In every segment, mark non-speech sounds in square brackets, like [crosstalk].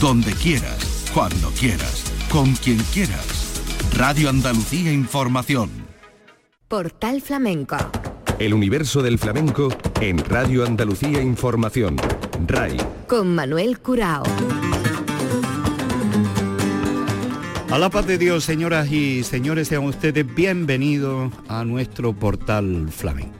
donde quieras, cuando quieras, con quien quieras. Radio Andalucía Información. Portal Flamenco. El universo del flamenco en Radio Andalucía Información. RAI. Con Manuel Curao. A la paz de Dios, señoras y señores, sean ustedes bienvenidos a nuestro portal flamenco.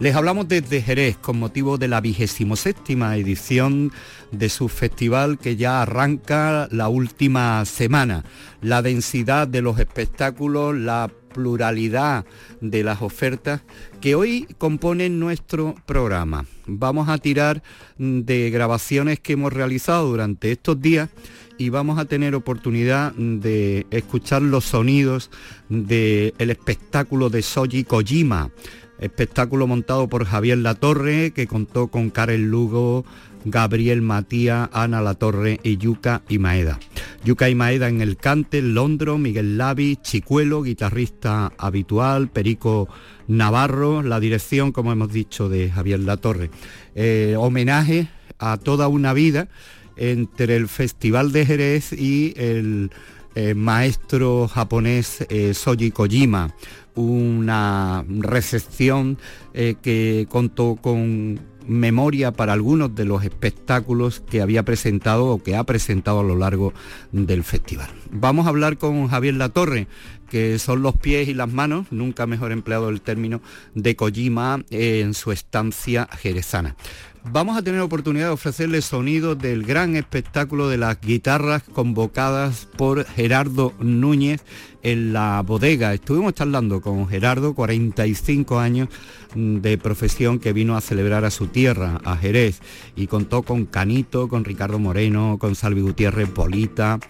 Les hablamos desde Jerez con motivo de la vigésimo séptima edición de su festival que ya arranca la última semana. La densidad de los espectáculos, la pluralidad de las ofertas que hoy componen nuestro programa. Vamos a tirar de grabaciones que hemos realizado durante estos días y vamos a tener oportunidad de escuchar los sonidos del espectáculo de Soji Kojima, espectáculo montado por Javier Latorre, que contó con Karel Lugo, Gabriel Matías, Ana Latorre y Yuka Imaeda. Yuka Imaeda en el cante, Londro, Miguel Lavi, Chicuelo, guitarrista habitual, Perico Navarro, la dirección, como hemos dicho, de Javier Latorre. Eh, homenaje a toda una vida entre el Festival de Jerez y el eh, maestro japonés eh, Soji Kojima, una recepción eh, que contó con memoria para algunos de los espectáculos que había presentado o que ha presentado a lo largo del festival. Vamos a hablar con Javier Latorre, que son los pies y las manos, nunca mejor empleado el término, de Kojima en su estancia jerezana vamos a tener oportunidad de ofrecerle sonido del gran espectáculo de las guitarras convocadas por Gerardo Núñez en la bodega. Estuvimos charlando con Gerardo, 45 años mm, de profesión que vino a celebrar a su tierra, a Jerez, y contó con Canito, con Ricardo Moreno, con Salvi Gutiérrez Polita,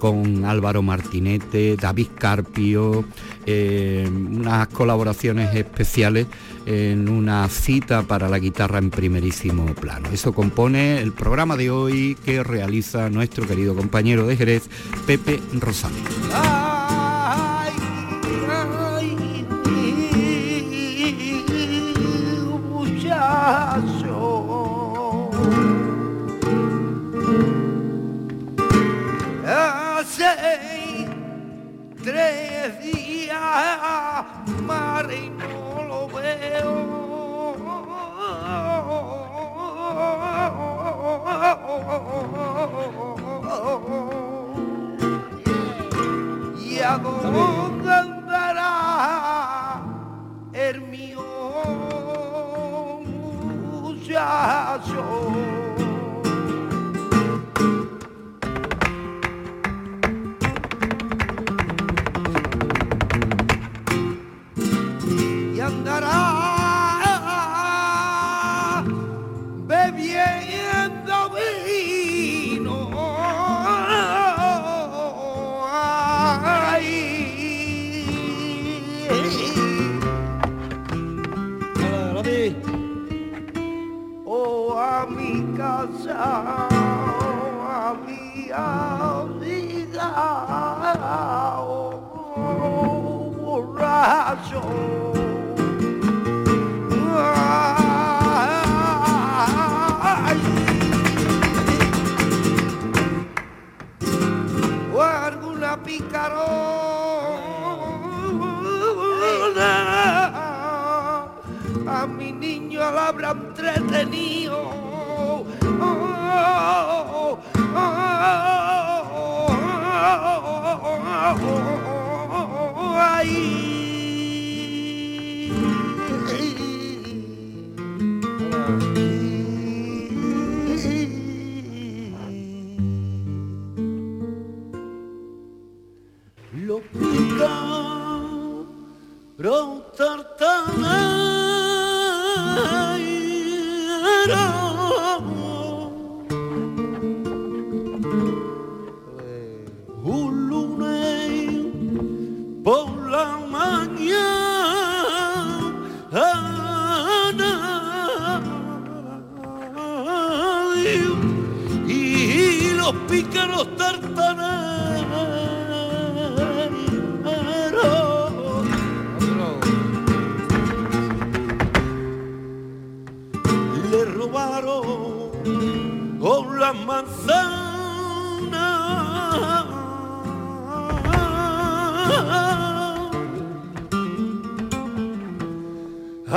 con Álvaro Martinete, David Carpio, eh, unas colaboraciones especiales en una cita para la guitarra en primerísimo plano. Eso compone el programa de hoy que realiza nuestro querido compañero de Jerez, Pepe Rosario. tres días, ¿Y a dónde andará el mío muchacho? Y a dónde andará el mío muchacho. Y andará a mi niño la habrá entretenido. Lo pica,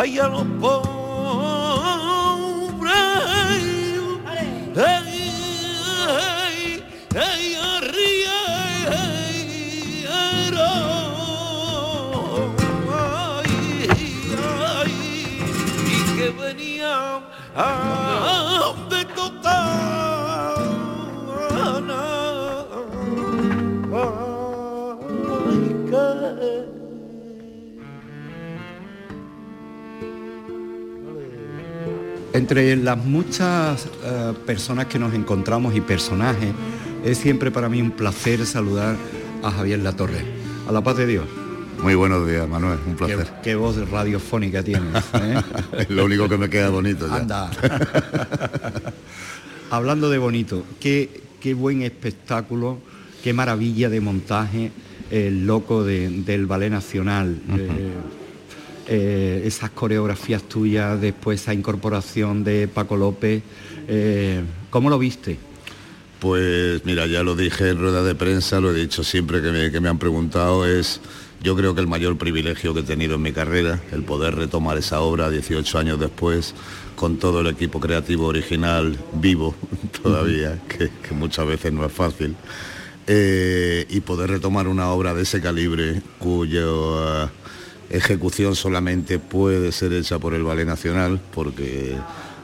Ay, a los pobres, Entre las muchas eh, personas que nos encontramos y personajes, es siempre para mí un placer saludar a Javier Latorre. A la paz de Dios. Muy buenos días, Manuel, un placer. qué voz radiofónica tienes. ¿eh? [laughs] Es lo único que me queda bonito ya. Anda. [laughs] Hablando de bonito, qué, qué buen espectáculo, qué maravilla de montaje el loco de- del Ballet Nacional. Eh, eh, esas coreografías tuyas, después esa incorporación de Paco López. eh, ¿Cómo lo viste? Pues mira, ya lo dije en rueda de prensa, lo he dicho siempre que me, que me han preguntado, es yo creo que el mayor privilegio que he tenido en mi carrera, el poder retomar esa obra 18 años después, con todo el equipo creativo original vivo [laughs] todavía, que, que muchas veces no es fácil, eh, y poder retomar una obra de ese calibre cuyo... ejecución solamente puede ser hecha por el Ballet Nacional porque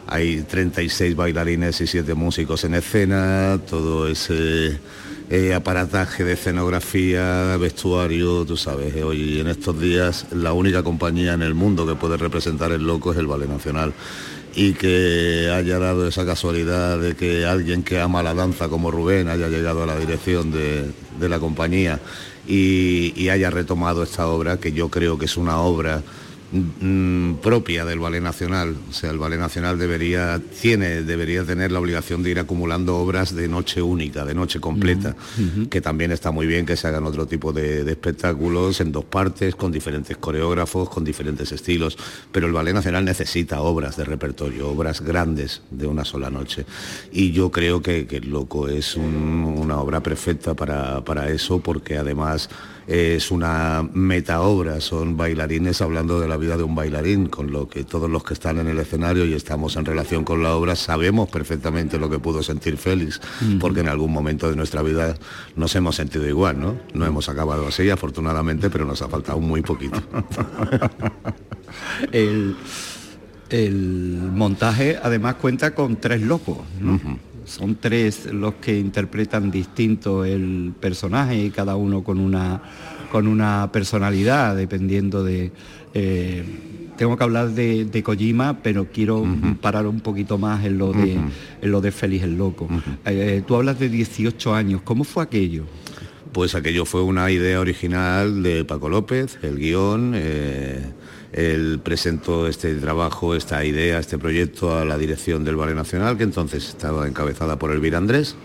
hay 36 bailarines y 7 músicos en escena, todo ese eh, aparataje de escenografía, vestuario, tú sabes, eh, hoy en estos días la única compañía en el mundo que puede representar el loco es el Ballet Nacional y que haya dado esa casualidad de que alguien que ama la danza como Rubén haya llegado a la dirección de, de la compañía y, y haya retomado esta obra, que yo creo que es una obra mm, propia del Ballet Nacional. O sea, el Ballet Nacional debería, tiene, debería tener la obligación de ir acumulando obras de noche única, de noche completa, que también está muy bien que se hagan otro tipo de, de espectáculos en dos partes, con diferentes coreógrafos, con diferentes estilos, pero el Ballet Nacional necesita obras de repertorio, obras grandes de una sola noche. Y yo creo que, que El Loco es un- una obra perfecta para, para eso, porque además es una meta obra, son bailarines hablando de la vida de un bailarín, con lo que todos los que están en el escenario y estamos en relación con la obra sabemos perfectamente lo que pudo sentir Félix, porque en algún momento de nuestra vida nos hemos sentido igual, ¿no? No hemos acabado así, afortunadamente, pero nos ha faltado muy poquito. [laughs] El, el montaje además cuenta con tres locos, ¿no? Son tres los que interpretan distinto el personaje y cada uno con una, con una personalidad, dependiendo de... eh, tengo que hablar de, de Kojima, pero quiero parar un poquito más en lo de, en lo de Félix el Loco. Eh, tú hablas de 18 años, ¿cómo fue aquello? Pues aquello fue una idea original de Paco López, el guion. eh, él presentó este trabajo, esta idea, este proyecto a la dirección del Ballet Nacional, que entonces estaba encabezada por Elvira Andrés.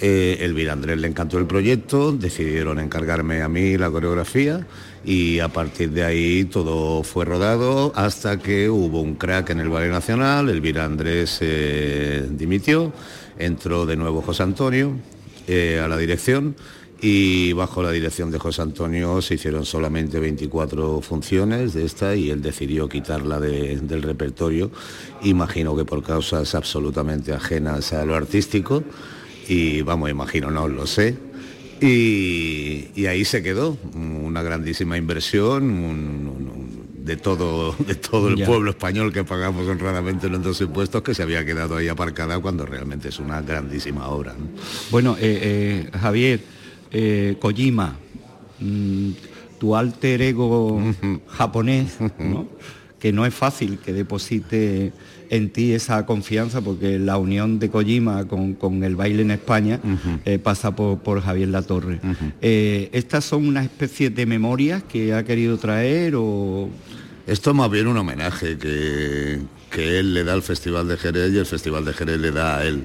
Eh, Elvira Andrés le encantó el proyecto, decidieron encargarme a mí la coreografía y a partir de ahí todo fue rodado hasta que hubo un crack en el Ballet Nacional, Elvira Andrés eh, dimitió, entró de nuevo José Antonio eh, a la dirección y bajo la dirección de José Antonio se hicieron solamente 24 funciones de esta y él decidió quitarla de- del repertorio, imagino que por causas absolutamente ajenas a lo artístico y vamos, imagino, no lo sé. Y, y ahí se quedó, una grandísima inversión un- un- un- de todo, de todo el Ya. pueblo español que pagamos honradamente nuestros impuestos, que se había quedado ahí aparcada cuando realmente es una grandísima obra. ¿no? Bueno, eh, eh, Javier, eh, Kojima, mm, tu alter ego [laughs] japonés, ¿no? que no es fácil que deposite en ti esa confianza porque la unión de Kojima con, con el baile en España eh, pasa por, por Javier Latorre. Eh, ¿Estas son una especie de memorias que ha querido traer o...? Esto es más bien un homenaje que, que él le da al Festival de Jerez y el Festival de Jerez le da a él.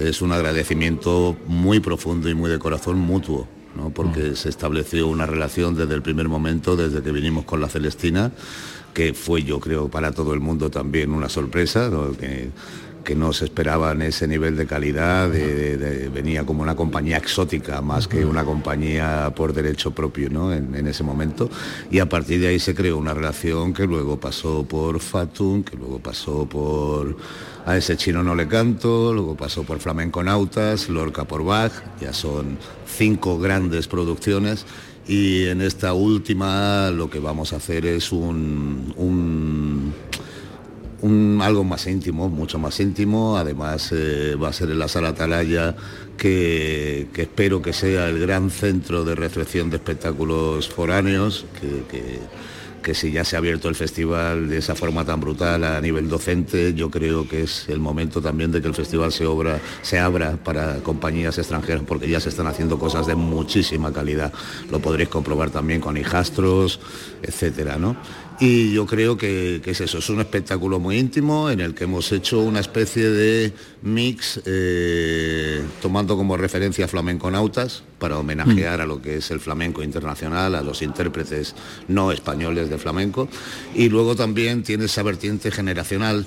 Es un agradecimiento muy profundo y muy de corazón mutuo, ¿no? porque se estableció una relación desde el primer momento, desde que vinimos con la Celestina, que fue yo creo para todo el mundo también una sorpresa, ¿no? que, que no se esperaban ese nivel de calidad, venía como una compañía exótica más que una compañía por derecho propio ¿no? en, ese momento. Y a partir de ahí se creó una relación que luego pasó por Fatum, que luego pasó por a ese chino no le canto, luego pasó por Flamenco Nautas, Lorca por Bach, ya son cinco grandes producciones y en esta última lo que vamos a hacer es un, un algo más íntimo, mucho más íntimo. Además eh, va a ser en la sala Atalaya, que, espero que sea el gran centro de recepción de espectáculos foráneos, que, que, si ya se ha abierto el festival de esa forma tan brutal a nivel docente, yo creo que es el momento también de que el festival se, obra, se abra para compañías extranjeras, porque ya se están haciendo cosas de muchísima calidad. Lo podréis comprobar también con hijastros, etcétera, ¿no? Y yo creo que, es eso, es un espectáculo muy íntimo en el que hemos hecho una especie de mix eh, tomando como referencia flamenconautas para homenajear a lo que es el flamenco internacional, a los intérpretes no españoles de flamenco. Y luego también tiene esa vertiente generacional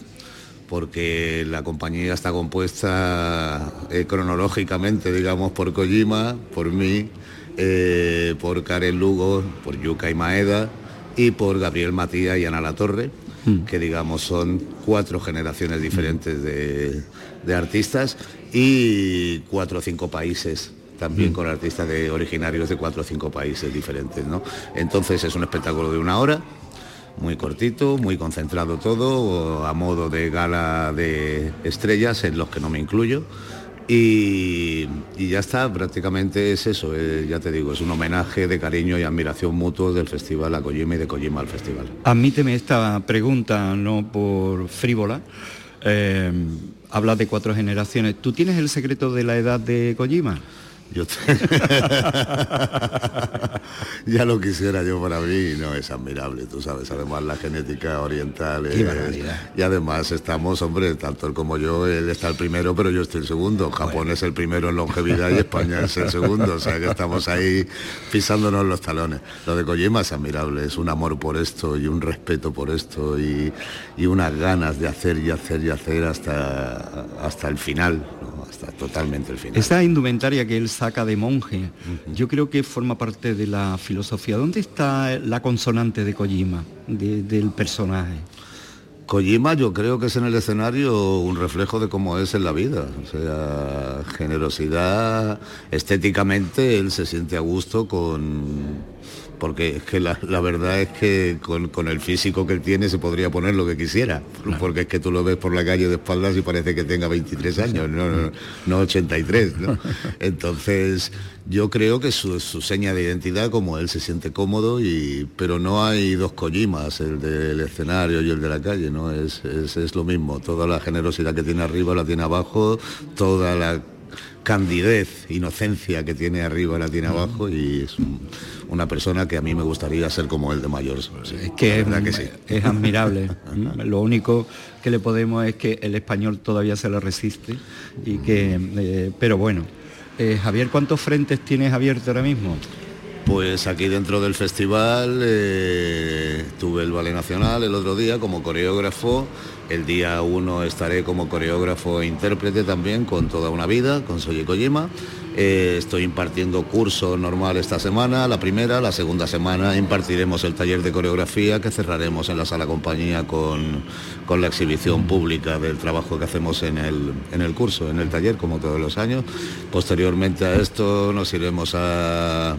porque la compañía está compuesta eh, cronológicamente, digamos, por Kojima, por mí, eh, por Karen Lugo, por Yuka y Maeda y por Gabriel Matías y Ana La Torre, hmm. que digamos son cuatro generaciones diferentes de, artistas y cuatro o cinco países también hmm. con artistas de originarios de cuatro o cinco países diferentes. ¿no? Entonces es un espectáculo de una hora, muy cortito, muy concentrado todo, a modo de gala de estrellas, en los que no me incluyo y, ya está, prácticamente es eso, eh, ya te digo, es un homenaje de cariño y admiración mutuo del festival a Kojima y de Kojima al festival. Admíteme esta pregunta, no por frívola. Eh, habla de cuatro generaciones. ¿Tú tienes el secreto de la edad de Kojima? Yo [laughs] ya lo quisiera yo para mí, no es admirable, tú sabes, además la genética oriental y además estamos, hombre, tanto él como yo, él está el primero, pero yo estoy el segundo. Japón es el primero en longevidad y España es el segundo, o sea que estamos ahí pisándonos los talones. Lo de Kojima es admirable, es un amor por esto y un respeto por esto y, unas ganas de hacer y hacer y hacer hasta, hasta el final, hasta totalmente el final. Esa indumentaria que él saca de monje, yo creo que forma parte de la filosofía. ¿Dónde está la consonante de Kojima, del personaje? Kojima yo creo que es en el escenario un reflejo de cómo es en la vida. O sea, generosidad, estéticamente él se siente a gusto con porque es que la, verdad es que con, el físico que él tiene se podría poner lo que quisiera, porque es que tú lo ves por la calle de espaldas y parece que tenga 23 años, no, 83. [laughs] Entonces, yo creo que su, su, seña de identidad, como él se siente cómodo, y, pero no hay dos Kojimas, el del escenario y el de la calle, ¿no? Es, es, es lo mismo, toda la generosidad que tiene arriba la tiene abajo, toda la candidez, inocencia que tiene arriba la tiene abajo y es una persona que a mí me gustaría ser como él de mayor. es que, es, admirable. [laughs] Lo único que le podemos es que el español todavía se le resiste y que, eh, pero bueno. Eh, Javier, ¿cuántos frentes tienes abiertos ahora mismo? Pues aquí dentro del festival eh, tuve el Ballet Nacional el otro día como coreógrafo. El día uno estaré como coreógrafo e intérprete también con toda una vida, con Soye Kojima. Eh, estoy impartiendo curso normal esta semana, la primera, la segunda semana impartiremos el taller de coreografía que cerraremos en la sala compañía con, con la exhibición pública del trabajo que hacemos en el, en el curso, en el taller, como todos los años. Posteriormente a esto nos iremos a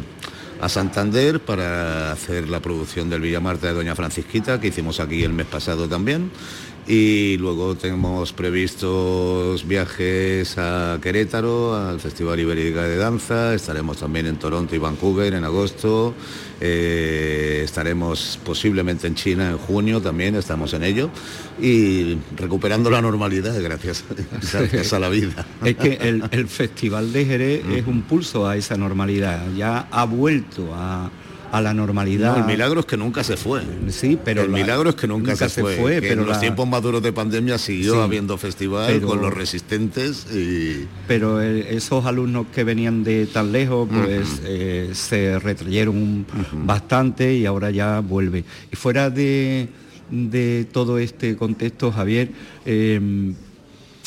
a Santander para hacer la producción del Villa Marta de Doña Francisquita, que hicimos aquí el mes pasado también. Y luego tenemos previstos viajes a Querétaro, al Festival Ibérica de Danza, estaremos también en Toronto y Vancouver en agosto, eh, estaremos posiblemente en China en junio también, estamos en ello, y recuperando la normalidad gracias, a [laughs] la vida. Es que el, Festival de Jerez es un pulso a esa normalidad, ya ha vuelto a a la normalidad. el milagro es que nunca se fue. Sí, pero el milagro es que nunca, se, fue. pero en los tiempos maduros de pandemia siguió habiendo festival con los resistentes y. Pero eh, esos alumnos que venían de tan lejos, pues eh, se retrayeron bastante y ahora ya vuelve. Y fuera de, de todo este contexto, Javier. Em,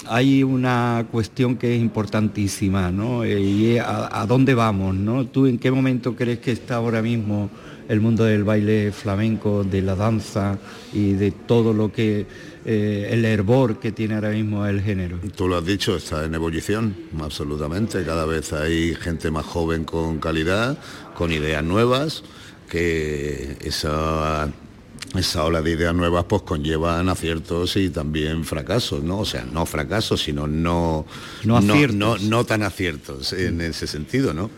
hay una cuestión que es importantísima, ¿no? Eh, y a, dónde vamos, ¿no? ¿Tú en qué momento crees que está ahora mismo el mundo del baile flamenco, de la danza y de todo lo que eh, el hervor que tiene ahora mismo el género? Tú lo has dicho, está en ebullición, absolutamente. Cada vez hay gente más joven con calidad, con ideas nuevas, que esa esa ola de ideas nuevas pues conllevan aciertos y también fracasos, ¿no? O sea, no fracasos, sino no, no, no, tan aciertos en ese sentido, ¿no?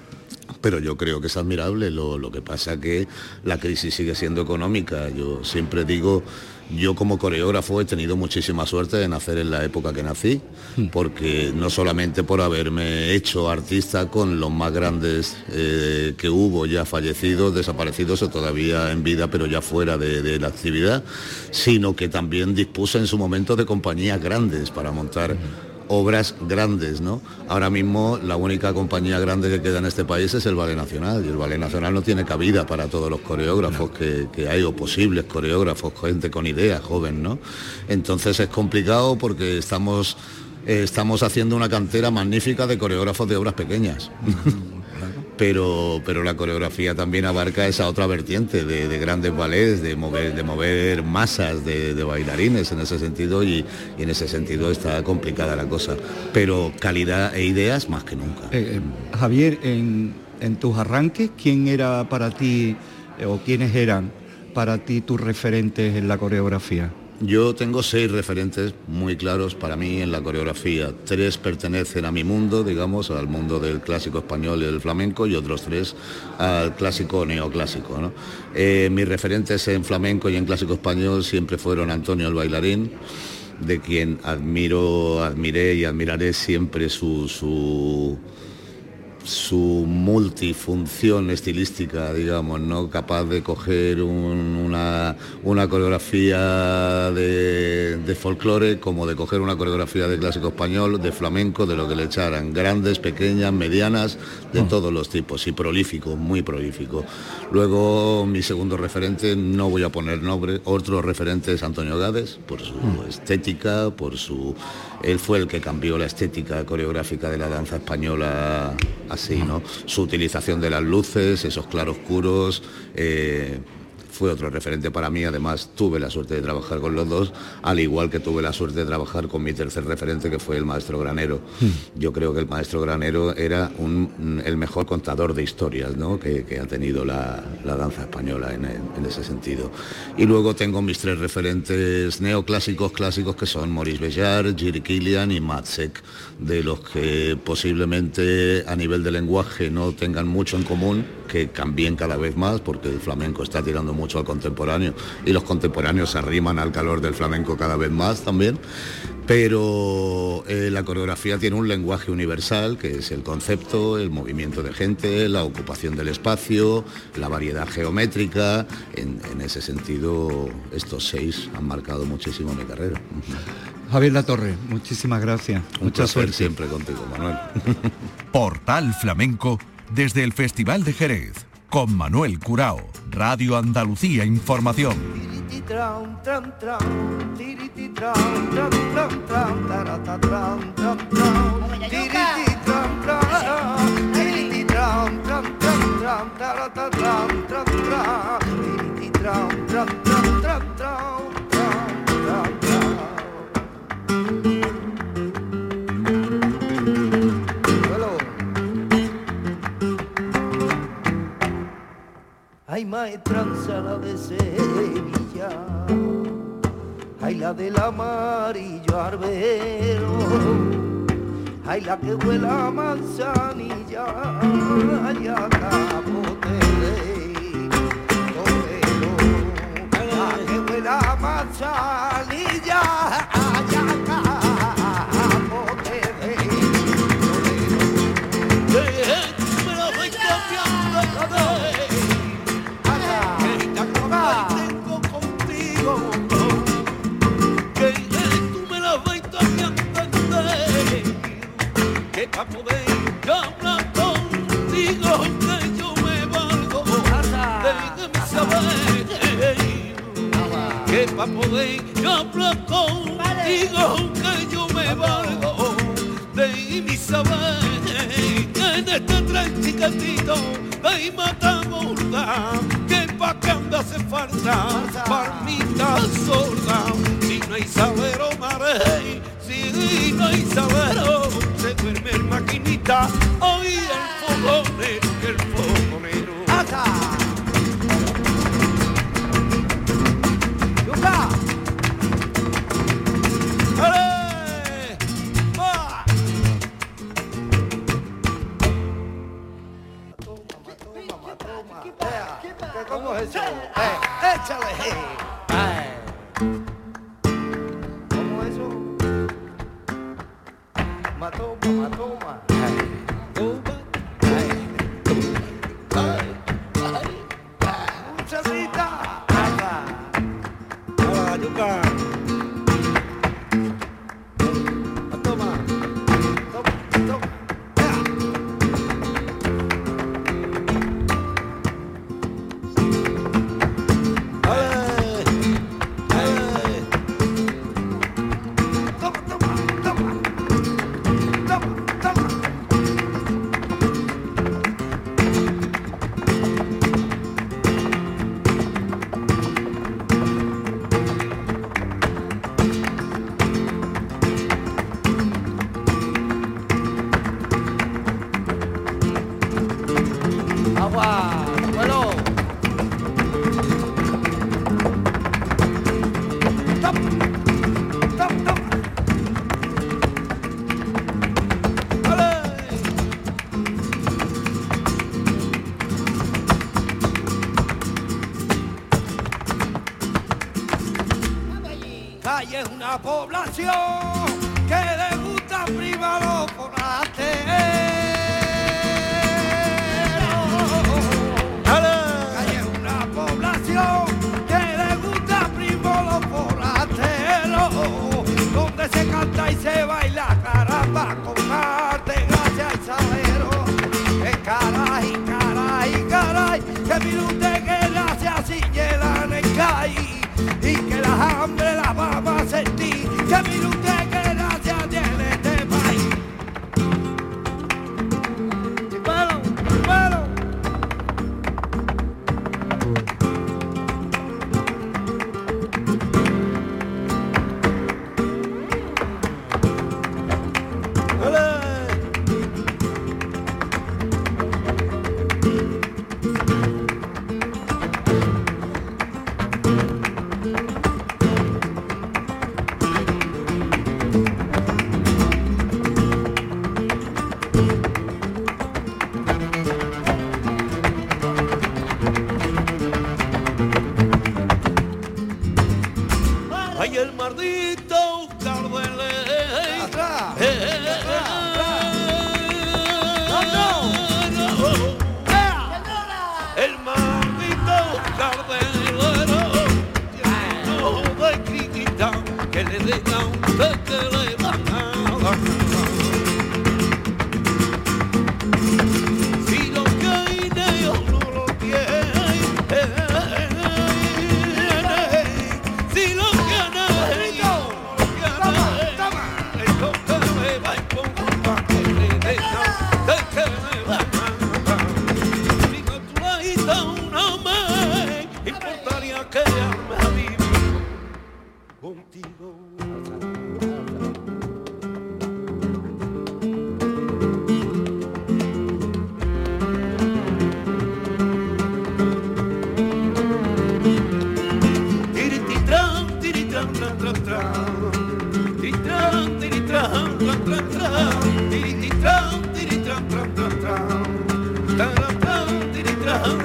Pero yo creo que es admirable, lo, lo que pasa que la crisis sigue siendo económica. Yo siempre digo yo como coreógrafo he tenido muchísima suerte de nacer en la época que nací, hmm. porque no solamente por haberme hecho artista con los más grandes eh, que hubo, ya fallecidos, desaparecidos o todavía en vida, pero ya fuera de la actividad, sino que también dispuse en su momento de compañías grandes para montar hmm obras grandes, ¿no? Ahora mismo la única compañía grande que queda en este país es el Ballet Nacional y el Ballet Nacional no tiene cabida para todos los coreógrafos que, hay o posibles coreógrafos, gente con ideas, joven, ¿no? Entonces es complicado porque estamos, eh, estamos haciendo una cantera magnífica de coreógrafos de obras pequeñas [laughs] pero, pero la coreografía también abarca esa otra vertiente de, grandes ballets, de mover, de mover masas de, bailarines en ese sentido y, en ese sentido está complicada la cosa. Pero calidad e ideas más que nunca. Eh, eh, Javier, en, tus arranques, ¿quién era para ti eh, o quiénes eran para ti tus referentes en la coreografía? Yo tengo seis referentes muy claros para mí en la coreografía. Tres pertenecen a mi mundo, digamos, al mundo del clásico español y del flamenco, y otros tres al clásico neoclásico. Eh, mis referentes en flamenco y en clásico español siempre fueron Antonio el bailarín, de quien admiro, admiré y admiraré siempre su su multifunción estilística, digamos, ¿no? capaz de coger una, coreografía de, de folclore como de coger una coreografía de clásico español, de flamenco, de lo que le echaran, grandes, pequeñas, medianas, de mm. todos los tipos, y prolífico, muy prolífico. Luego mi segundo referente, no voy a poner nombre, otro referente es Antonio Gades, por su mm. estética, por su... Él fue el que cambió la estética coreográfica de la danza española así, ¿no? Su utilización de las luces, esos claroscuros, eh, fue otro referente para mí. Además, tuve la suerte de trabajar con los dos, al igual que tuve la suerte de trabajar con mi tercer referente, que fue el maestro Granero. Hmm. Yo creo que el maestro Granero era el mejor contador de historias ¿no? que, ha tenido la, danza española en, ese sentido. Y luego tengo mis tres referentes neoclásicos clásicos, que son Maurice Bellar, Giri Kilian y Matsek, de los que posiblemente a nivel de lenguaje no tengan mucho en común, que cambien cada vez más, porque el flamenco está tirando mucho al contemporáneo y los contemporáneos se arriman al calor del flamenco cada vez más también. Pero eh, la coreografía tiene un lenguaje universal, que es el concepto, el movimiento de gente, la ocupación del espacio, la variedad geométrica. En, ese sentido, estos seis han marcado muchísimo mi carrera. Javier Latorre, muchísimas gracias. Mucha suerte siempre contigo, Manuel. Portal Flamenco desde el Festival de Jerez con Manuel Curao, Radio Andalucía Información. Hay maestranza la de Sevilla, hay la del amarillo arbero, hay la que vuela manzanilla, hay a capote de la que vuela manzanilla, a poder hablar contigo que yo me valgo de mi saber que en este tren chiquitito de Mataburga que pa' que anda hace falta palmita sorda. Si no hay saber o mare si no hay saber se duerme el maquinita hoy el fogón el tell her, hey. población.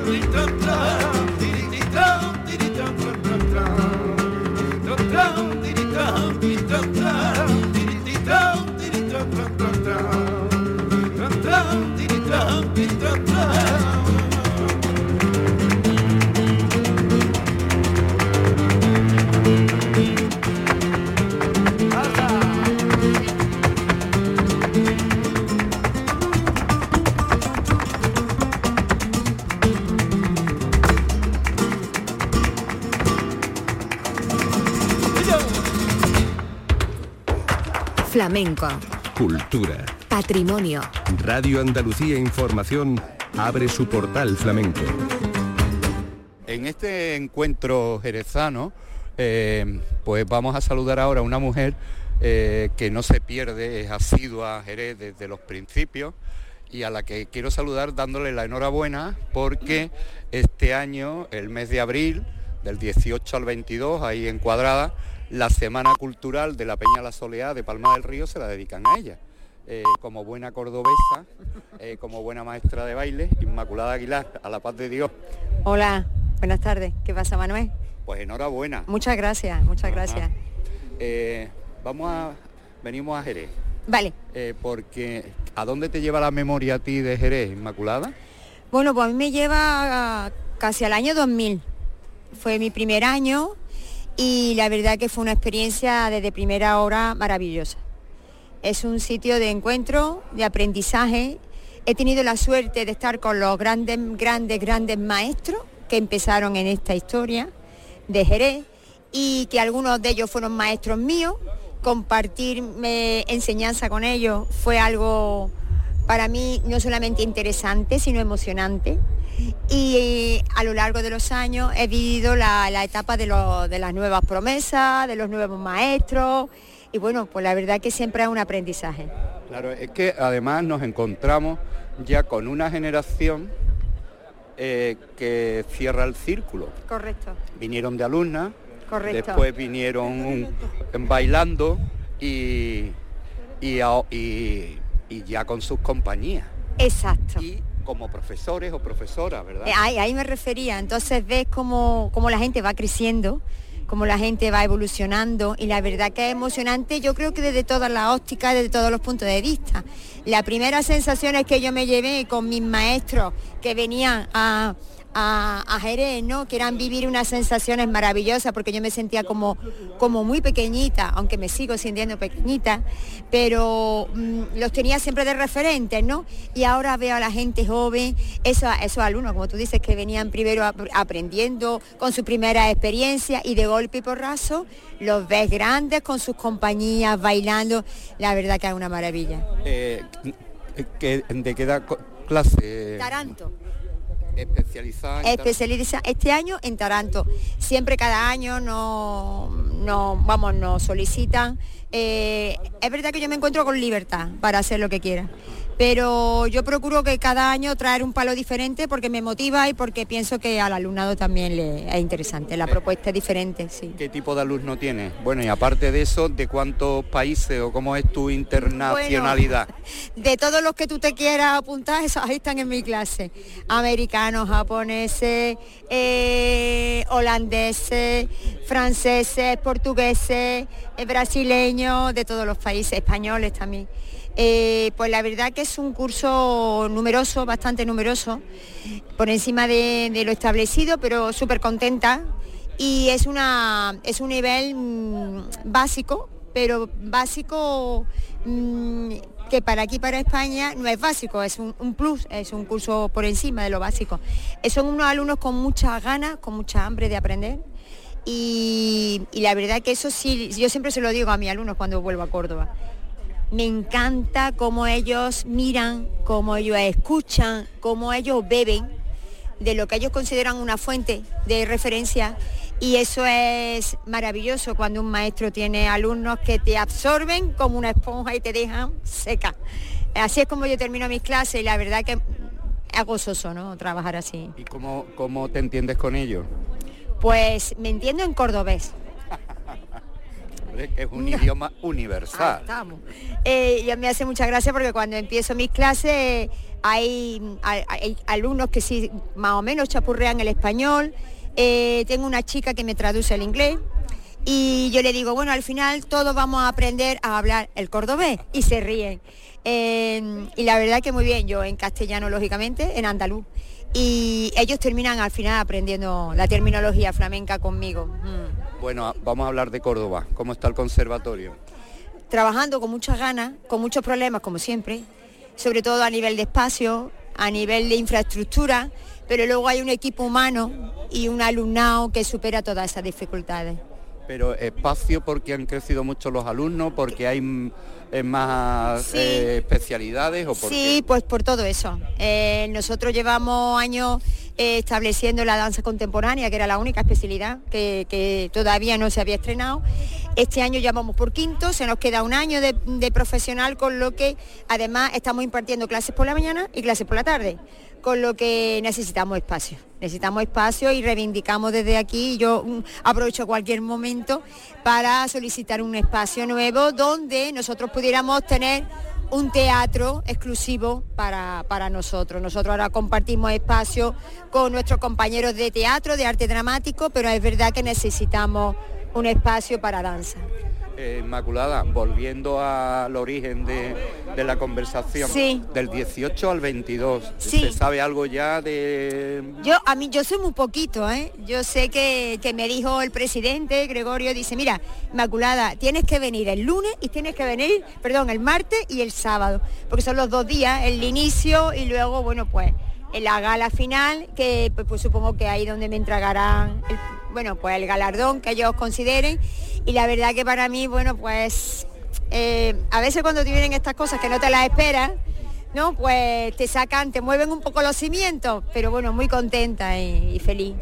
we come. Flamenco. Cultura. Patrimonio. Radio Andalucía Información abre su portal flamenco. En este encuentro jerezano, eh, pues vamos a saludar ahora a una mujer eh, que no se pierde, es asidua a Jerez desde los principios y a la que quiero saludar dándole la enhorabuena porque este año, el mes de abril, del 18 al 22, ahí encuadrada, la Semana Cultural de la Peña La Soleá de Palma del Río se la dedican a ella. Eh, como buena cordobesa, eh, como buena maestra de baile, Inmaculada Aguilar, a la paz de Dios. Hola, buenas tardes. ¿Qué pasa, Manuel? Pues enhorabuena. Muchas gracias, muchas gracias. Eh, vamos a, venimos a Jerez, Vale. porque ¿a dónde te lleva la memoria a ti de Jerez, Inmaculada? Bueno, pues a mí me lleva casi al año 2000. Fue mi primer año y la verdad que fue una experiencia desde primera hora maravillosa. Es un sitio de encuentro, de aprendizaje. He tenido la suerte de estar con los grandes, grandes, grandes maestros que empezaron en esta historia de Jerez y que algunos de ellos fueron maestros míos. Compartir eh, enseñanza con ellos fue algo para mí no solamente interesante, sino emocionante. Y eh, a lo largo de los años he vivido la, la etapa de, lo- de las nuevas promesas, de los nuevos maestros. Y bueno, pues la verdad que siempre es un aprendizaje. Claro, es que además nos encontramos ya con una generación eh, que cierra el círculo. Correcto. Vinieron de alumnas, Correcto. después vinieron un- bailando y, y, a- y- y ya con sus compañías. Exacto. Y como profesores o profesoras, ¿verdad? Eh, Ahí, me refería. Entonces ves cómo, cómo la gente va creciendo, cómo la gente va evolucionando y la verdad que es emocionante, yo creo que desde todas las ópticas, desde todos los puntos de vista. La primera sensación es que yo me llevé con mis maestros que venían a, a, a Jerez, ¿no? Que eran vivir unas sensaciones maravillosas porque yo me sentía como, como muy pequeñita, aunque me sigo sintiendo pequeñita, pero mm, los tenía siempre de referentes, ¿no? Y ahora veo a la gente joven, esos, esos alumnos, como tú dices, que venían primero ap- aprendiendo con su primera experiencia y de golpe y porrazo los ves grandes con sus compañías, bailando, la verdad que es una maravilla. Eh, que- ¿De qué edad clase? Taranto. Especializada especializa este año en Taranto. Siempre cada año nos, nos- vamos, nos solicitan. eh, es verdad que yo me encuentro con libertad para hacer lo que quiera, pero yo procuro que cada año traer un palo diferente porque me motiva y porque pienso que al alumnado también le es interesante. La propuesta es diferente, sí. ¿Qué tipo de alumno tienes? Bueno, y aparte de eso, ¿de cuántos países o cómo es tu internacionalidad? [laughs] De todos los que tú te quieras apuntar, esos ahí están en mi clase. Americanos, japoneses, eh, holandeses, franceses, portugueses, eh, brasileños, de todos los países, españoles también. Eh, pues la verdad que es un curso numeroso, bastante numeroso, por encima de, lo establecido, pero súper contenta. Y es, una, es un nivel mm, básico, pero básico mm, que para aquí, para España, no es básico, es un, plus, es un curso por encima de lo básico. Eh, Son unos alumnos con muchas ganas, con mucha hambre de aprender. Y la verdad que eso sí, yo siempre se lo digo a mis alumnos cuando vuelvo a Córdoba. Me encanta cómo ellos miran, cómo ellos escuchan, cómo ellos beben de lo que ellos consideran una fuente de referencia y eso es maravilloso cuando un maestro tiene alumnos que te absorben como una esponja y te dejan seca. Así es como yo termino mis clases y la verdad que es gozoso, ¿no? Trabajar así. ¿Y cómo, cómo te entiendes con ellos? Pues me entiendo en cordobés. Es un idioma universal. estamos. Eh, ya me hace mucha gracia porque cuando empiezo mis clases hay, hay- hay alumnos que sí más o menos chapurrean el español. Eh, tengo una chica que me traduce el inglés y yo le digo, bueno, al final todos vamos a aprender a hablar el cordobés y se ríen. Eh, y la verdad que muy bien, yo en castellano lógicamente, en andaluz. Y ellos terminan al final aprendiendo la terminología flamenca conmigo. Mm. Bueno, vamos a hablar de Córdoba. ¿Cómo está el conservatorio? trabajando con muchas ganas, con muchos problemas como siempre, sobre todo a nivel de espacio, a nivel de infraestructura, pero luego hay un equipo humano y un alumnado que supera todas esas dificultades. Pero espacio porque han crecido mucho los alumnos, porque hay eh, más Sí. eh, especialidades o por Sí, pues por todo eso. Eh, nosotros llevamos años estableciendo la danza contemporánea, que era la única especialidad que, que todavía no se había estrenado. Este año ya vamos por quinto, se nos queda un año de, de profesional, con lo que además estamos impartiendo clases por la mañana y clases por la tarde, con lo que necesitamos espacio. Necesitamos espacio y reivindicamos desde aquí, yo mm, aprovecho cualquier momento para solicitar un espacio nuevo donde nosotros pudiéramos tener un teatro exclusivo para, para nosotros. Nosotros ahora compartimos espacio con nuestros compañeros de teatro, de arte dramático, pero es verdad que necesitamos un espacio para danza. Eh, Inmaculada, volviendo al origen de, de la conversación, Sí. del 18 al 22, Sí. ¿se sabe algo ya de...? Yo, a mí, yo sé muy poquito, ¿eh? Yo sé que, que me dijo el presidente, Gregorio, dice, mira, Inmaculada, tienes que venir el lunes y tienes que venir, perdón, el martes y el sábado, porque son los dos días, el inicio y luego, bueno, pues, en la gala final, que pues, pues, supongo que ahí donde me entregarán, el, bueno, pues el galardón que ellos consideren. Y la verdad que para mí, bueno, pues, eh, a veces cuando te vienen estas cosas que no te las esperas, ¿no? Pues te sacan, te mueven un poco los cimientos, pero bueno, muy contenta y, y feliz.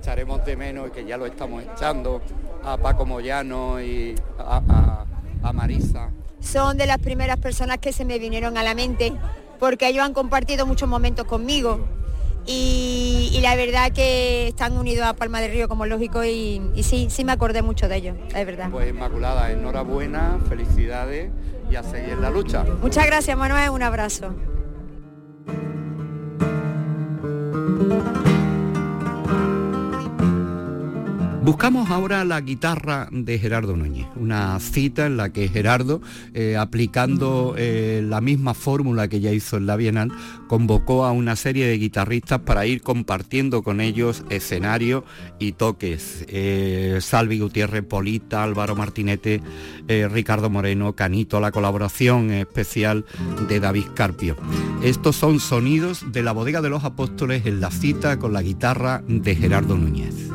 Echaremos de menos, que ya lo estamos echando, a Paco Moyano y a, a- a Marisa. Son de las primeras personas que se me vinieron a la mente, porque ellos han compartido muchos momentos conmigo. Y, y la verdad que están unidos a Palma del Río como lógico y, y sí, sí me acordé mucho de ellos, es verdad. Pues Inmaculada, enhorabuena, felicidades y a seguir en la lucha. Muchas gracias Manuel, un abrazo. Buscamos ahora la guitarra de Gerardo Núñez, una cita en la que Gerardo, eh, aplicando eh, la misma fórmula que ya hizo en la Bienal, convocó a una serie de guitarristas para ir compartiendo con ellos escenario y toques. Eh, Salvi Gutiérrez, Polita, Álvaro Martinete, Ricardo Moreno, Canito, la colaboración especial de David Carpio. Estos son sonidos de la bodega de los apóstoles en la cita con la guitarra de Gerardo Núñez.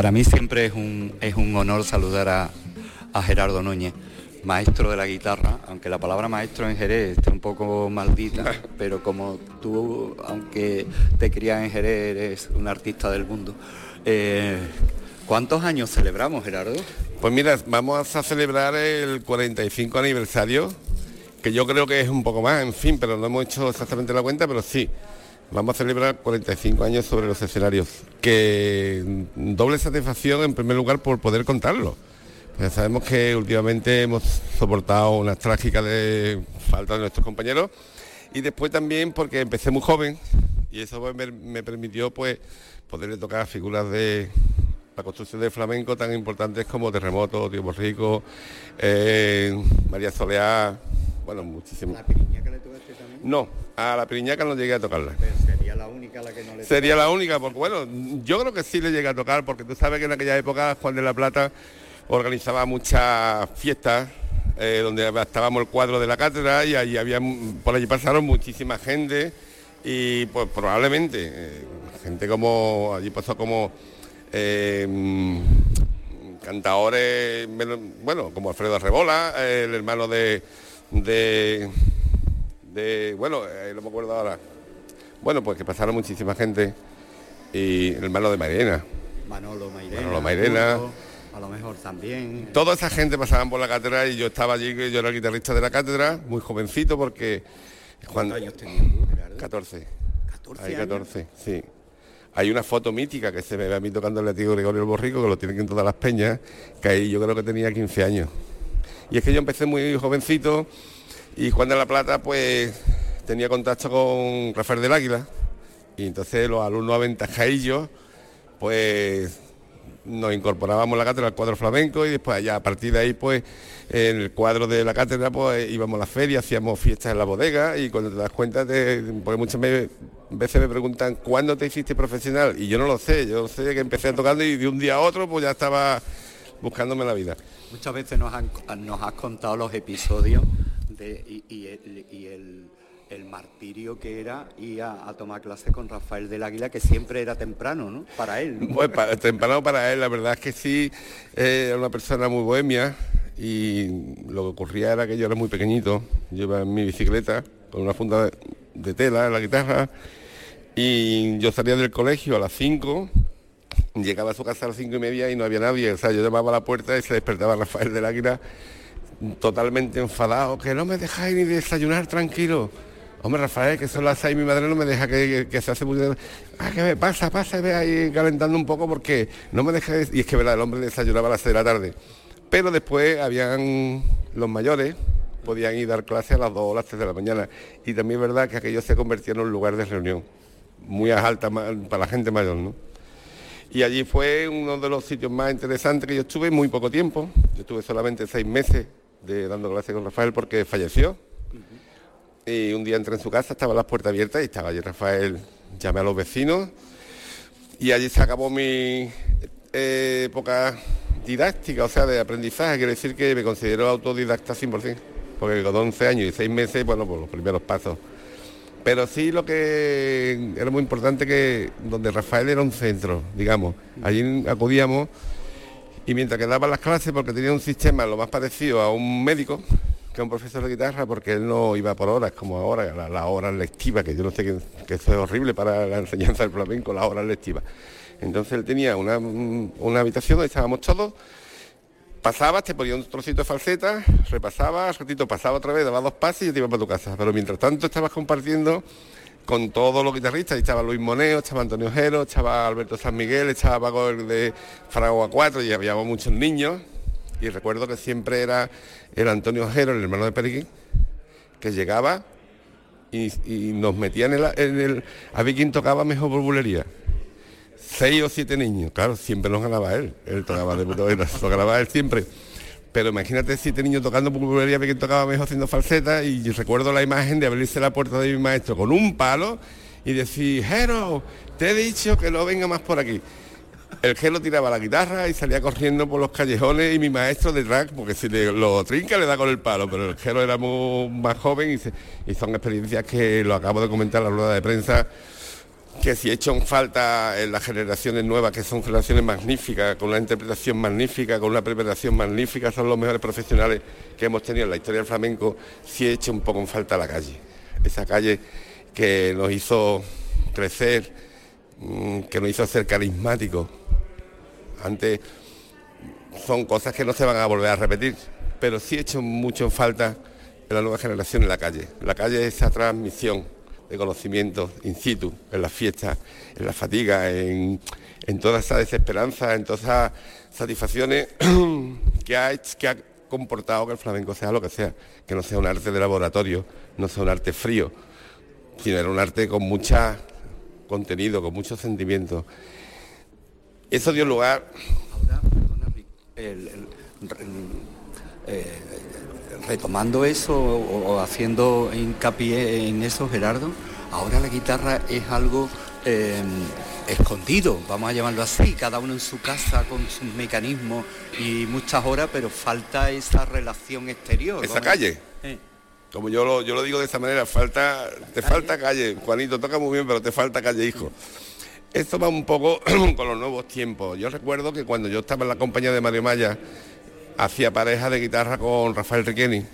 Para mí siempre es un, es un honor saludar a, a Gerardo Núñez, maestro de la guitarra, aunque la palabra maestro en Jerez esté un poco maldita, [laughs] pero como tú, aunque te crías en Jerez, eres un artista del mundo. Eh, ¿Cuántos años celebramos, Gerardo? Pues mira, vamos a celebrar el 45 aniversario, que yo creo que es un poco más, en fin, pero no hemos hecho exactamente la cuenta, pero sí. Vamos a celebrar 45 años sobre los escenarios, que doble satisfacción en primer lugar por poder contarlo. Pues sabemos que últimamente hemos soportado unas trágicas de falta de nuestros compañeros y después también porque empecé muy joven y eso me, permitió pues poderle tocar figuras de la construcción del flamenco tan importantes como Terremoto, Tío Rico, eh, María Soleá, bueno, muchísimas. ¿La piriñaca le tocaste también? No, a la piriñaca no llegué a tocarla. Pero sería la única a la que no le Sería la única, porque bueno, yo creo que sí le llegué a tocar, porque tú sabes que en aquella época Juan de la Plata organizaba muchas fiestas eh, donde estábamos el cuadro de la cátedra y allí había, por allí pasaron muchísima gente y pues probablemente eh, gente como, allí pasó como eh, cantadores, bueno, como Alfredo Arrebola, el hermano de, de, de bueno, eh, no me acuerdo ahora, bueno, pues que pasaron muchísima gente y el hermano de Mairena. Manolo Mairena. Manolo Mairena. A lo mejor también. Toda esa gente pasaban por la cátedra y yo estaba allí, yo era el guitarrista de la cátedra, muy jovencito porque... ¿Cuántos años tenías tú, Gerardo? 14. 14 Hay años. 14, sí. Hay una foto mítica que se me ve a mí tocando el tío Gregorio el Borrico, que lo tienen en todas las peñas, que ahí yo creo que tenía 15 años. Y es que yo empecé muy jovencito y Juan de la Plata pues tenía contacto con Rafael del Águila y entonces los alumnos aventajadillos pues nos incorporábamos a la cátedra al cuadro flamenco y después allá a partir de ahí pues en el cuadro de la cátedra pues íbamos a la feria, hacíamos fiestas en la bodega y cuando te das cuenta de, porque muchas veces me preguntan ¿cuándo te hiciste profesional? Y yo no lo sé, yo sé que empecé tocando y de un día a otro pues ya estaba buscándome la vida. Muchas veces nos, has contado los episodios y, el, martirio que era ir a, tomar clases con Rafael del Águila, que siempre era temprano, ¿no? Para él. ¿no? Para, temprano para él, la verdad es que sí, eh, era una persona muy bohemia y lo que ocurría era que yo era muy pequeñito, en mi bicicleta con una funda de, de tela en la guitarra y yo salía del colegio a las 5, llegaba a su casa a las 5 y media y no había nadie, o sea, yo llamaba a la puerta y se despertaba Rafael del Águila totalmente enfadado, que no me dejáis ni desayunar tranquilo. Hombre, Rafael, que son las seis, mi madre no me deja que, que- se hace muy... Ah, que me pasa, pasa, ve ahí calentando un poco porque no me deja... de-". Y es que, verdad, el hombre desayunaba a las seis de la tarde. Pero después habían los mayores, podían ir a dar clases a las dos o las tres de la mañana. Y también es verdad que aquello se convirtió en un lugar de reunión, muy alta para la gente mayor, ¿no? Y allí fue uno de los sitios más interesantes que yo estuve, muy poco tiempo. Yo estuve solamente seis meses de, dando clases con Rafael porque falleció. Y un día entré en su casa, estaban las puertas abiertas y estaba allí Rafael. Llamé a los vecinos y allí se acabó mi eh, época didáctica, o sea, de aprendizaje. Quiero decir que me considero autodidacta 100%, porque con 11 años y 6 meses, bueno, pues los primeros pasos. Pero sí lo que era muy importante que donde Rafael era un centro, digamos. Allí acudíamos y mientras que daba las clases, porque tenía un sistema lo más parecido a un médico que a un profesor de guitarra, porque él no iba por horas como ahora, la, la hora lectiva, que yo no sé que, que eso es horrible para la enseñanza del flamenco, la hora lectiva. Entonces él tenía una, una habitación donde estábamos todos, pasabas, te ponía un trocito de falseta, repasabas, ratito pasaba otra vez, daba dos pasos y te ibas para tu casa. Pero mientras tanto estabas compartiendo con todos los guitarristas, y estaba Luis Moneo, estaba Antonio Jero, estaba Alberto San Miguel, estaba Paco el de Fragua 4 y habíamos muchos niños. Y recuerdo que siempre era, era Antonio Jero, el hermano de Periquín, que llegaba y, nos metía en el, en el... A ver quién tocaba mejor por bulería seis o siete niños, claro, siempre nos ganaba él, él tocaba de [laughs] lo ganaba él siempre. Pero imagínate siete niños tocando popularidad, que tocaba mejor haciendo falseta y recuerdo la imagen de abrirse la puerta de mi maestro con un palo y decir, Jero, te he dicho que no venga más por aquí. El Gelo tiraba la guitarra y salía corriendo por los callejones y mi maestro detrás, porque si le, lo trinca le da con el palo, pero el Gelo era muy más joven y, y son experiencias que lo acabo de comentar en la rueda de prensa que si en falta en las generaciones nuevas, que son generaciones magníficas, con una interpretación magnífica, con una preparación magnífica, son los mejores profesionales que hemos tenido en la historia del flamenco, he hecho un poco en falta la calle. Esa calle que nos hizo crecer, mm, que nos hizo ser carismáticos. Antes son cosas que no se van a volver a repetir, pero sí hecho mucho en falta en la nueva generación en la calle. La calle es esa transmisión de conocimientos in situ, en las fiestas, en las fatigas, en, en toda esa desesperanza, en todas esas satisfacciones [clears throat] que ha, que ha comportado que el flamenco sea lo que sea, que no sea un arte de laboratorio, no sea un arte frío, sino era un arte con mucha contenido, con mucho sentimiento. Eso dio lugar... Ahora, perdona, el, eh, retomando eso o, o, haciendo hincapié en eso, Gerardo, ahora la guitarra es algo eh, escondido, vamos a llamarlo así, cada uno en su casa con sus mecanismos y muchas horas, pero falta esa relación exterior. Esa calle. Eh. Como yo lo, yo lo digo de esta manera, falta, te falta calle, Juanito, toca muy bien, pero te falta calle, hijo. Esto va un poco [clears throat] con los nuevos tiempos. Yo recuerdo que cuando yo estaba en la compañía de Mario Maya, hacía pareja de guitarra con Rafael Riqueni.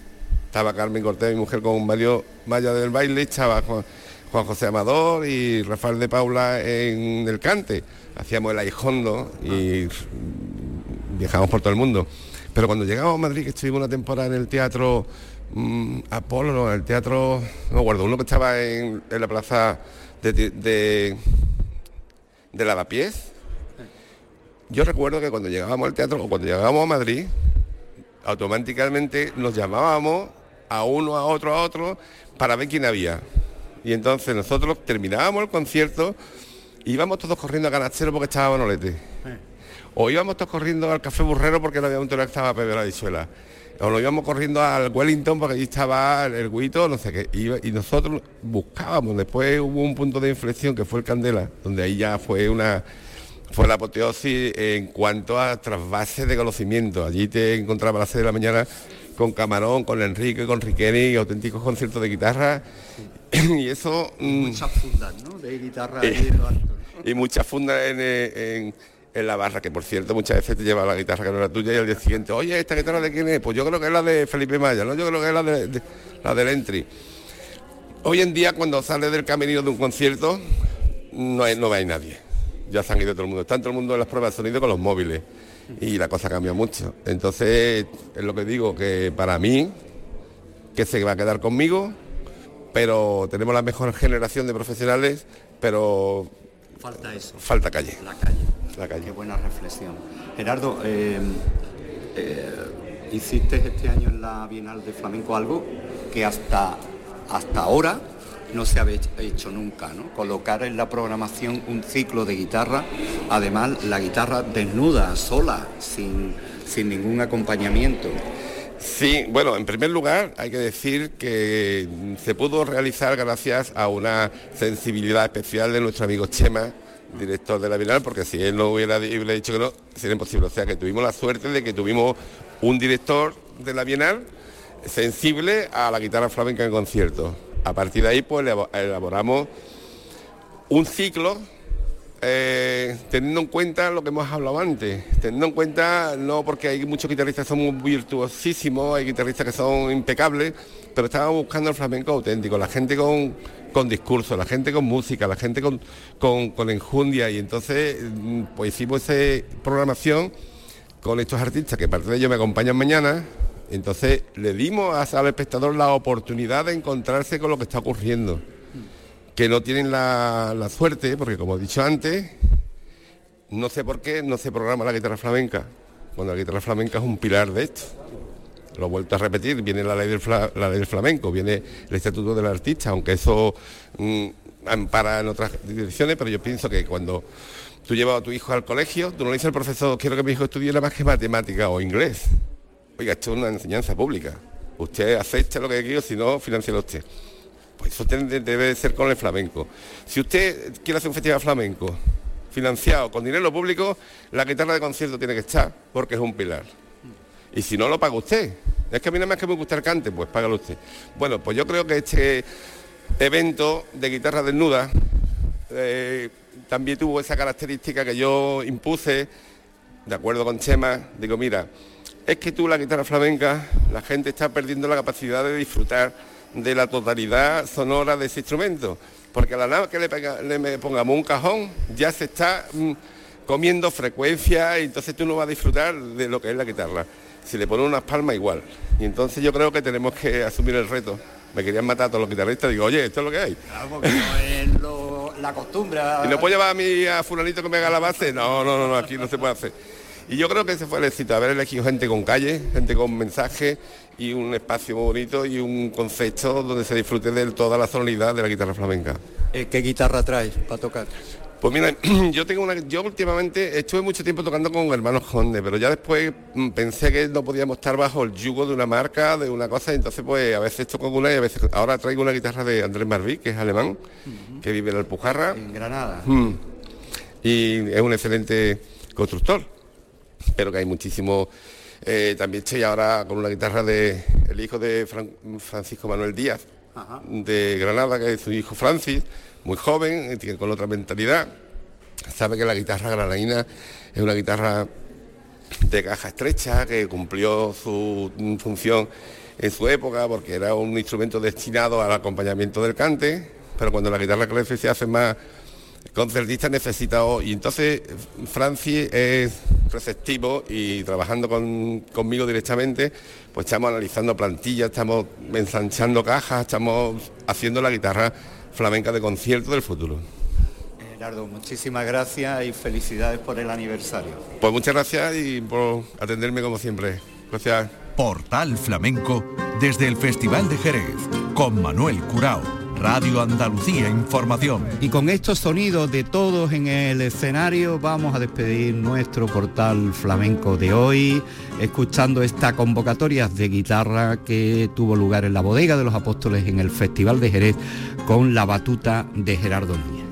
Estaba Carmen Cortés, mi mujer, con Mario Maya del baile, estaba Juan, José Amador y Rafael de Paula en el cante. Hacíamos el aijondo y viajamos por todo el mundo. Pero cuando llegamos a Madrid, que estuvimos una temporada en el teatro mmm, Apolo, no, el teatro, no guardo, uno que estaba en, en la plaza de, de, de yo recuerdo que cuando llegábamos al teatro o cuando llegábamos a Madrid, automáticamente nos llamábamos a uno, a otro, a otro, para ver quién había. Y entonces nosotros terminábamos el concierto, íbamos todos corriendo a Canastero porque estaba Manolete. O íbamos todos corriendo al Café Burrero porque no había un toro que estaba Pepe la Disuela. O nos íbamos corriendo al Wellington porque allí estaba el Guito, no sé qué. Y, y nosotros buscábamos. Después hubo un punto de inflexión que fue el Candela, donde ahí ya fue una fue la apoteosis en cuanto a trasvases de conocimiento. Allí te encontraba a las 6 de la mañana con Camarón, con Enrique, con Riqueni, auténticos conciertos de guitarra. [clears throat] y eso... Muchas fundas, ¿no? De guitarra y, y muchas fundas en, en, en, la barra, que por cierto muchas veces te lleva la guitarra que no era tuya y al día siguiente, oye, ¿esta guitarra de quién es? Pues yo creo que es la de Felipe Maya, ¿no? Yo creo que es la, de, de, la del Entry. Hoy en día cuando sales del camerino de un concierto no, hay, no hay nadie ya se han ido todo el mundo. Está todo el mundo en las pruebas de sonido con los móviles y la cosa cambia mucho. Entonces, es lo que digo, que para mí, que se va a quedar conmigo, pero tenemos la mejor generación de profesionales, pero... Falta eso. Falta calle. La calle. La calle. Qué buena reflexión. Gerardo, eh, eh, hiciste este año en la Bienal de Flamenco algo que hasta, hasta ahora no se había hecho nunca, ¿no? Colocar en la programación un ciclo de guitarra, además la guitarra desnuda, sola, sin, sin ningún acompañamiento. Sí, bueno, en primer lugar hay que decir que se pudo realizar gracias a una sensibilidad especial de nuestro amigo Chema, director de la Bienal, porque si él no hubiera, hubiera dicho que no, sería imposible. O sea que tuvimos la suerte de que tuvimos un director de la Bienal sensible a la guitarra flamenca en concierto. A partir de ahí pues elaboramos un ciclo eh, teniendo en cuenta lo que hemos hablado antes, teniendo en cuenta, no porque hay muchos guitarristas que son virtuosísimos, hay guitarristas que son impecables, pero estábamos buscando el flamenco auténtico, la gente con, con discurso, la gente con música, la gente con, con, con enjundia. Y entonces pues hicimos esa programación con estos artistas que parte de ellos me acompañan mañana, entonces le dimos al espectador la oportunidad de encontrarse con lo que está ocurriendo, que no tienen la, la, suerte, porque como he dicho antes, no sé por qué no se programa la guitarra flamenca, cuando la guitarra flamenca es un pilar de esto. Lo he vuelto a repetir, viene la ley del, la ley del flamenco, viene el estatuto del artista, aunque eso mmm, ampara en otras direcciones, pero yo pienso que cuando tú llevas a tu hijo al colegio, tú no le dices al profesor, quiero que mi hijo estudie nada más que matemática o inglés oiga, esto es una enseñanza pública. Usted acepta lo que quiero, si no, financia usted. Pues eso debe ser con el flamenco. Si usted quiere hacer un festival flamenco financiado con dinero público, la guitarra de concierto tiene que estar, porque es un pilar. Y si no, lo paga usted. Es que a mí nada más que me gusta el cante, pues págalo usted. Bueno, pues yo creo que este evento de guitarra desnuda eh, también tuvo esa característica que yo impuse, de acuerdo con Chema, digo, mira, es que tú la guitarra flamenca, la gente está perdiendo la capacidad de disfrutar de la totalidad sonora de ese instrumento, porque a la nada que le, pega- le me pongamos un cajón, ya se está mm, comiendo frecuencia y entonces tú no vas a disfrutar de lo que es la guitarra. Si le pones unas palmas igual. Y entonces yo creo que tenemos que asumir el reto. Me querían matar a todos los guitarristas, digo, oye, esto es lo que hay. Claro, porque no es lo- la costumbre. [laughs] ¿Y no puedo llevar a mí a fulanito que me haga la base? No, no, no, no, aquí no se puede hacer. Y yo creo que ese fue el éxito, haber elegido gente con calle, gente con mensaje y un espacio muy bonito y un concepto donde se disfrute de toda la sonoridad de la guitarra flamenca. Eh, ¿Qué guitarra traes para tocar? Pues mira, [clears throat] yo tengo una, yo últimamente estuve mucho tiempo tocando con hermanos Conde, pero ya después mm, pensé que no podíamos estar bajo el yugo de una marca, de una cosa, y entonces pues a veces toco una y a veces ahora traigo una guitarra de Andrés Marví, que es alemán, que vive en Alpujarra. En Granada. Mm. Y es un excelente constructor, pero que hay muchísimo. eh, también estoy ahora con una guitarra de el hijo de Fran- Francisco Manuel Díaz, de Granada, que es su hijo Francis, muy joven, tiene con otra mentalidad. Sabe que la guitarra granadina es una guitarra de caja estrecha que cumplió su función en su época porque era un instrumento destinado al acompañamiento del cante, pero cuando la guitarra clásica se hace más concertista necesita o- y entonces Francis es receptivo y trabajando con- conmigo directamente pues estamos analizando plantillas, estamos ensanchando cajas, estamos haciendo la guitarra flamenca de concierto del futuro. Gerardo, muchísimas gracias y felicidades por el aniversario. Pues muchas gracias y por atenderme como siempre. Gracias. Portal Flamenco desde el Festival de Jerez con Manuel Curao. Radio Andalucía Información. Y con estos sonidos de todos en el escenario vamos a despedir nuestro portal flamenco de hoy, escuchando esta convocatoria de guitarra que tuvo lugar en la bodega de los apóstoles en el Festival de Jerez con la batuta de Gerardo Núñez.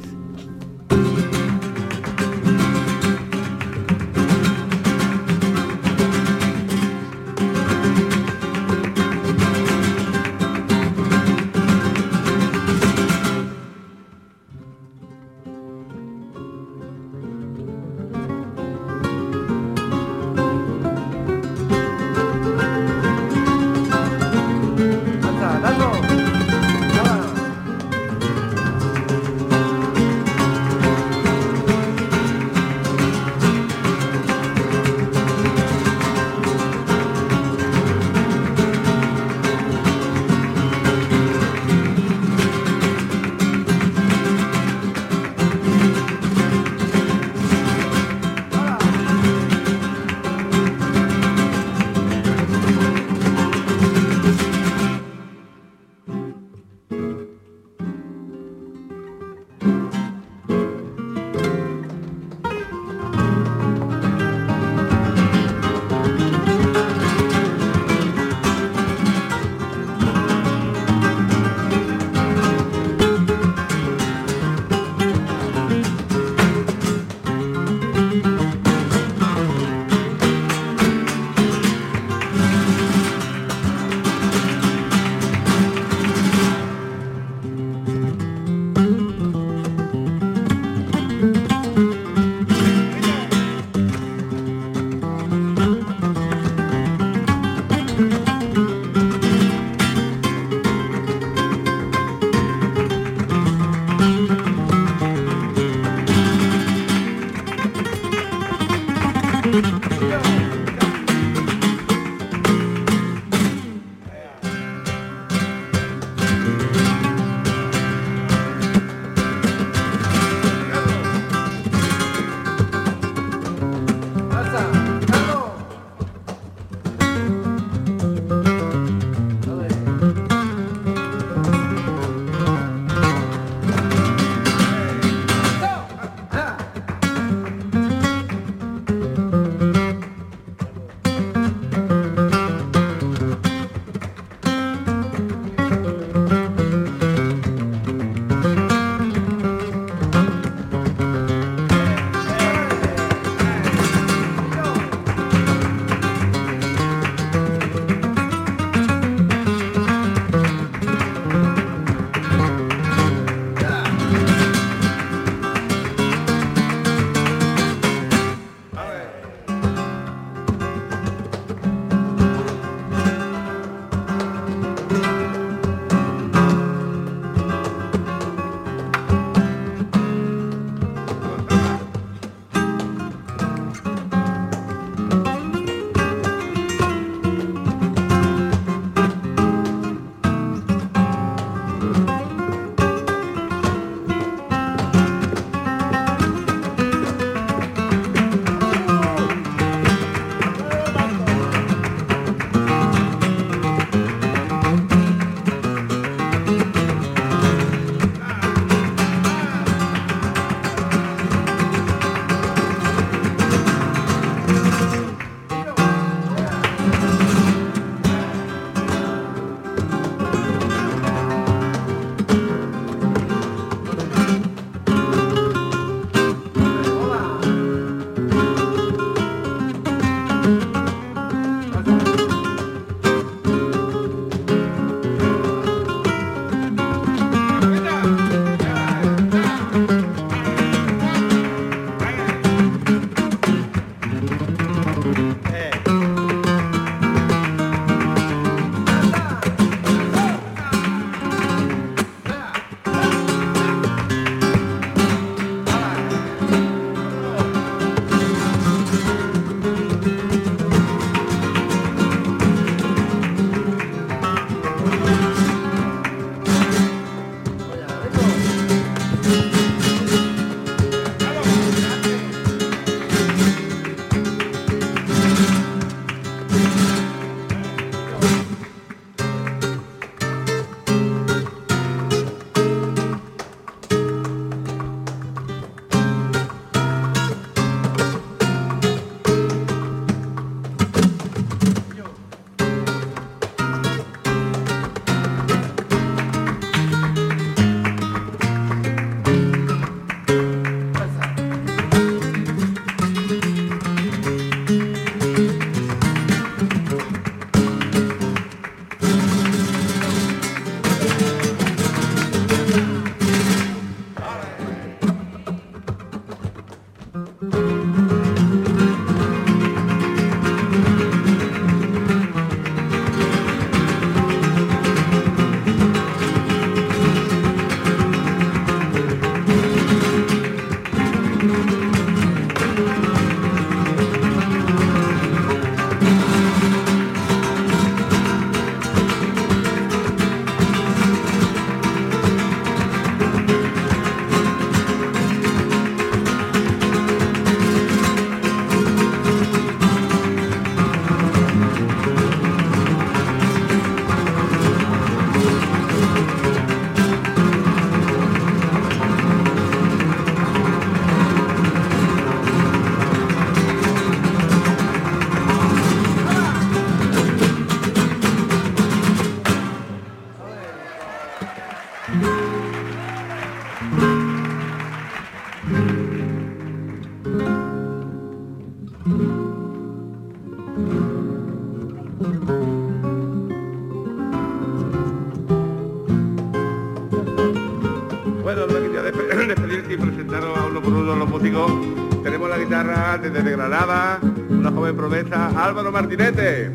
Álvaro Martinete.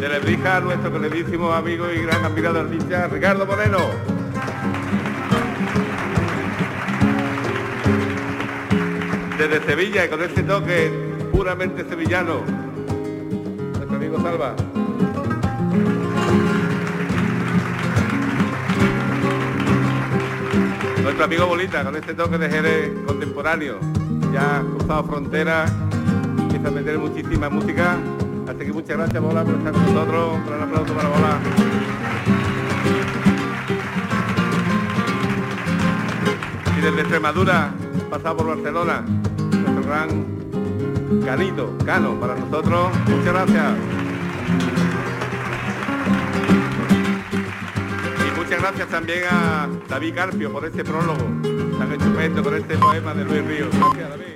De Lebrija, nuestro queridísimo amigo y gran admirador artista, Ricardo Moreno. Desde Sevilla y con este toque puramente sevillano, nuestro amigo Salva. Amigo Bolita, con este toque de Jerez contemporáneo, ya ha cruzado fronteras, empieza a meter muchísima música. Así que muchas gracias Bola por estar con nosotros. Un gran aplauso para Bola. Y desde Extremadura, pasado por Barcelona, nuestro gran Canito, Cano, para nosotros. Muchas gracias. Gracias también a David Carpio por este prólogo tan estupendo con este poema de Luis Ríos. Gracias, David.